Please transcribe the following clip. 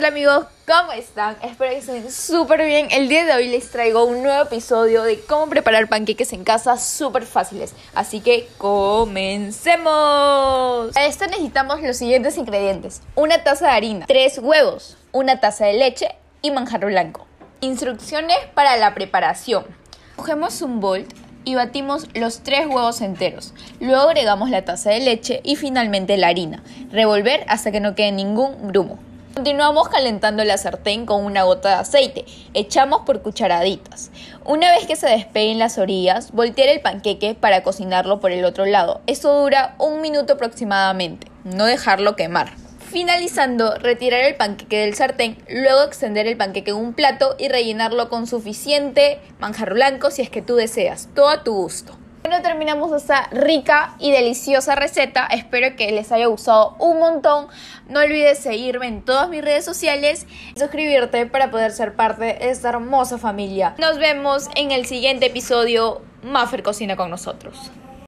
Hola amigos, ¿cómo están? Espero que estén súper bien. El día de hoy les traigo un nuevo episodio de cómo preparar panqueques en casa súper fáciles. Así que comencemos. Para esto necesitamos los siguientes ingredientes. Una taza de harina, tres huevos, una taza de leche y manjar blanco. Instrucciones para la preparación. Cogemos un bol y batimos los tres huevos enteros. Luego agregamos la taza de leche y finalmente la harina. Revolver hasta que no quede ningún grumo. Continuamos calentando la sartén con una gota de aceite. Echamos por cucharaditas. Una vez que se despeguen las orillas, voltear el panqueque para cocinarlo por el otro lado. Eso dura un minuto aproximadamente. No dejarlo quemar. Finalizando, retirar el panqueque del sartén, luego extender el panqueque en un plato y rellenarlo con suficiente manjar blanco si es que tú deseas, todo a tu gusto. Bueno, terminamos esta rica y deliciosa receta. Espero que les haya gustado un montón. No olvides seguirme en todas mis redes sociales y suscribirte para poder ser parte de esta hermosa familia. Nos vemos en el siguiente episodio. Maffer cocina con nosotros.